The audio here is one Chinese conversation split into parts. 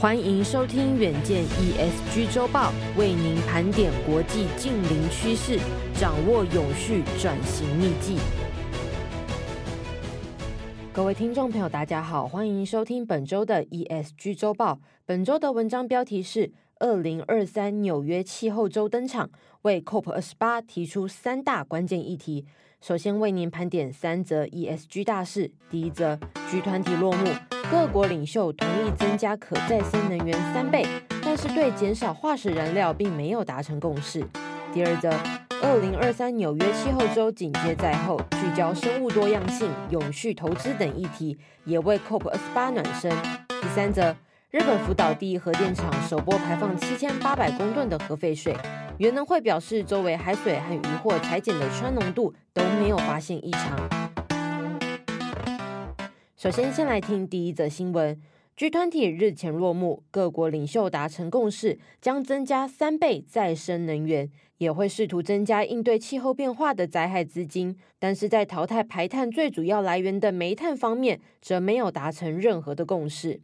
欢迎收听远见 ESG 周报，为您盘点国际近邻趋势，掌握永续转型秘技。各位听众朋友，大家好，欢迎收听本周的 ESG 周报。本周的文章标题是：二零二三纽约气候周登场，为 COP 二十八提出三大关键议题。首先为您盘点三则 ESG 大事。第一则，G 团体落幕。各国领袖同意增加可再生能源三倍，但是对减少化石燃料并没有达成共识。第二则，二零二三纽约气候周紧接在后，聚焦生物多样性、永续投资等议题，也为 COP 二十八暖身。第三则，日本福岛第一核电厂首波排放七千八百公吨的核废水，原能会表示周围海水和渔获采检的氚浓度都没有发现异常。首先，先来听第一则新闻。G20 日前落幕，各国领袖达成共识，将增加三倍再生能源，也会试图增加应对气候变化的灾害资金。但是在淘汰排碳最主要来源的煤炭方面，则没有达成任何的共识。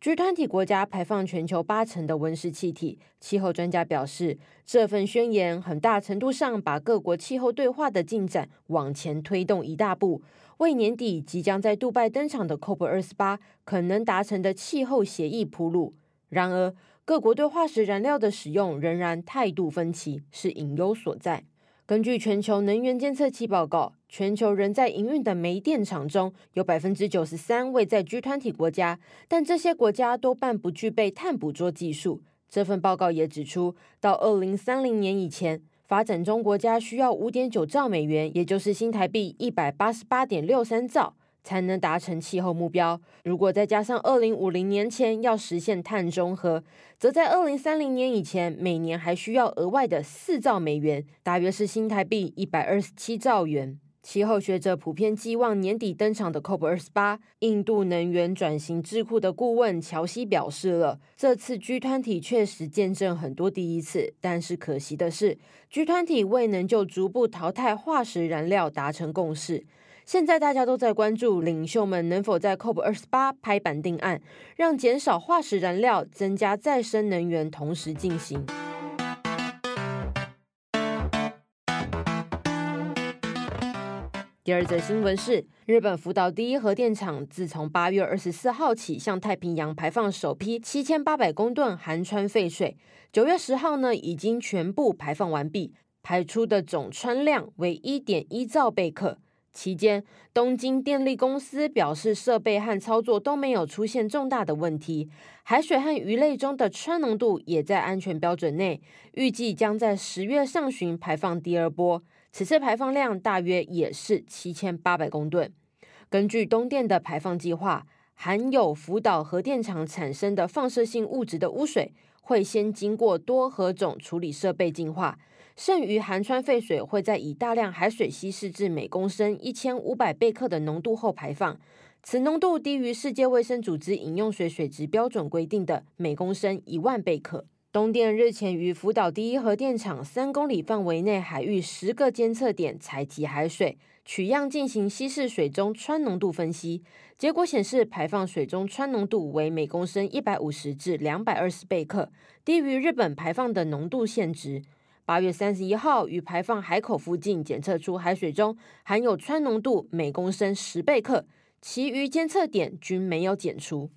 G20 国家排放全球八成的温室气体，气候专家表示，这份宣言很大程度上把各国气候对话的进展往前推动一大步。为年底即将在杜拜登场的 COP 二十八可能达成的气候协议铺路。然而，各国对化石燃料的使用仍然态度分歧，是隐忧所在。根据全球能源监测器报告，全球仍在营运的煤电厂中有百分之九十三位在 G 团体国家，但这些国家多半不具备碳捕捉技术。这份报告也指出，到二零三零年以前，发展中国家需要五点九兆美元，也就是新台币一百八十八点六三兆，才能达成气候目标。如果再加上二零五零年前要实现碳中和，则在二零三零年以前，每年还需要额外的四兆美元，大约是新台币一百二十七兆元。气候学者普遍寄望年底登场的 COP 二十八。印度能源转型智库的顾问乔西表示了，这次 G 团体确实见证很多第一次，但是可惜的是，G 团体未能就逐步淘汰化石燃料达成共识。现在大家都在关注领袖们能否在 COP 二十八拍板定案，让减少化石燃料、增加再生能源同时进行。第二则新闻是，日本福岛第一核电厂自从八月二十四号起向太平洋排放首批七千八百公吨含氚废水，九月十号呢已经全部排放完毕，排出的总氚量为一点一兆贝克。期间，东京电力公司表示设备和操作都没有出现重大的问题，海水和鱼类中的氚浓度也在安全标准内，预计将在十月上旬排放第二波。此次排放量大约也是七千八百公吨。根据东电的排放计划，含有福岛核电厂产生的放射性物质的污水，会先经过多核种处理设备净化，剩余含氚废水会在以大量海水稀释至每公升一千五百贝克的浓度后排放。此浓度低于世界卫生组织饮用水水质标准规定的每公升一万贝克。东电日前于福岛第一核电厂三公里范围内海域十个监测点采集海水取样进行稀释水中氚浓度分析，结果显示排放水中氚浓度为每公升一百五十至两百二十贝克，低于日本排放的浓度限值。八月三十一号于排放海口附近检测出海水中含有氚浓度每公升十贝克，其余监测点均没有检出。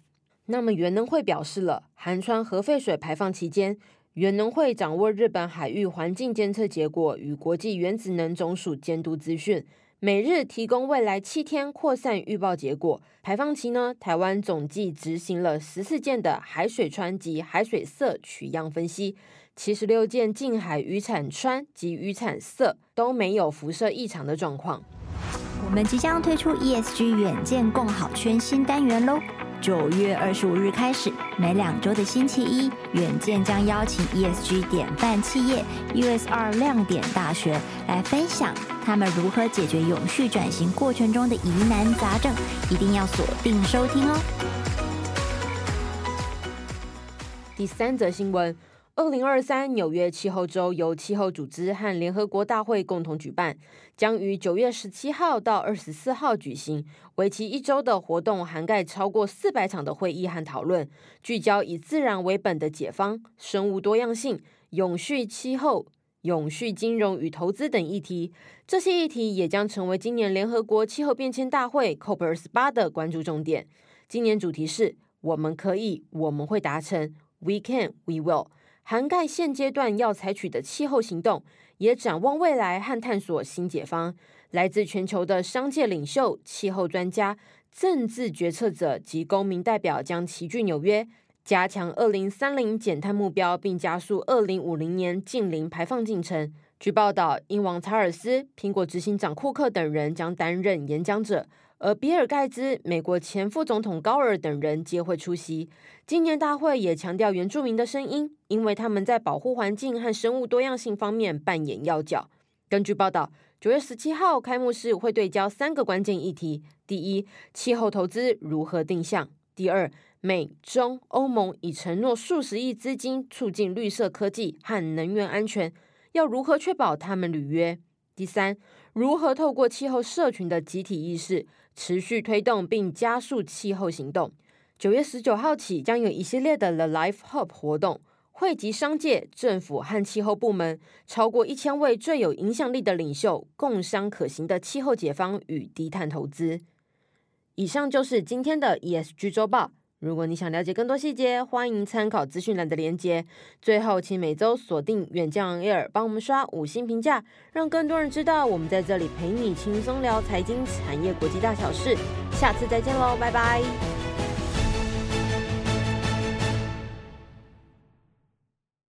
那么，原能会表示了，含氚核废水排放期间，原能会掌握日本海域环境监测结果与国际原子能总署监督资讯，每日提供未来七天扩散预报结果。排放期呢，台湾总计执行了十四件的海水氚及海水色取样分析，七十六件近海渔产氚及渔产色都没有辐射异常的状况。我们即将推出 ESG 远见共好圈新单元喽！九月二十五日开始，每两周的星期一，远见将邀请 ESG 典范企业 USR 亮点大学来分享他们如何解决永续转型过程中的疑难杂症，一定要锁定收听哦。第三则新闻：二零二三纽约气候周由气候组织和联合国大会共同举办，将于九月十七号到二十四号举行，为期一周的活动涵盖超过四百场的会议和讨论，聚焦以自然为本的解方、生物多样性、永续气候、永续金融与投资等议题。这些议题也将成为今年联合国气候变迁大会 COP 二十八的关注重点。今年主题是“我们可以，我们会达成 ”，We can, we will。涵盖现阶段要采取的气候行动，也展望未来和探索新解方。来自全球的商界领袖、气候专家、政治决策者及公民代表将齐聚纽约，加强二零三零减碳目标，并加速二零五零年净零排放进程。据报道，英王查尔斯、苹果执行长库克等人将担任演讲者。而比尔盖茨、美国前副总统高尔等人皆会出席。今年大会也强调原住民的声音，因为他们在保护环境和生物多样性方面扮演要角。根据报道，九月十七号开幕式会对焦三个关键议题：第一，气候投资如何定向；第二，美中欧盟已承诺数十亿资金促进绿色科技和能源安全，要如何确保他们履约？第三，如何透过气候社群的集体意识，持续推动并加速气候行动。九月十九号起，将有一系列的 The Life Hub 活动，汇集商界、政府和气候部门超过一千位最有影响力的领袖，共商可行的气候解方与低碳投资。以上就是今天的 ESG 周报。如果你想了解更多细节，欢迎参考资讯栏的链接。最后，请每周锁定远见 Air，帮我们刷五星评价，让更多人知道我们在这里陪你轻松聊财经、产业、国际大小事。下次再见喽，拜拜。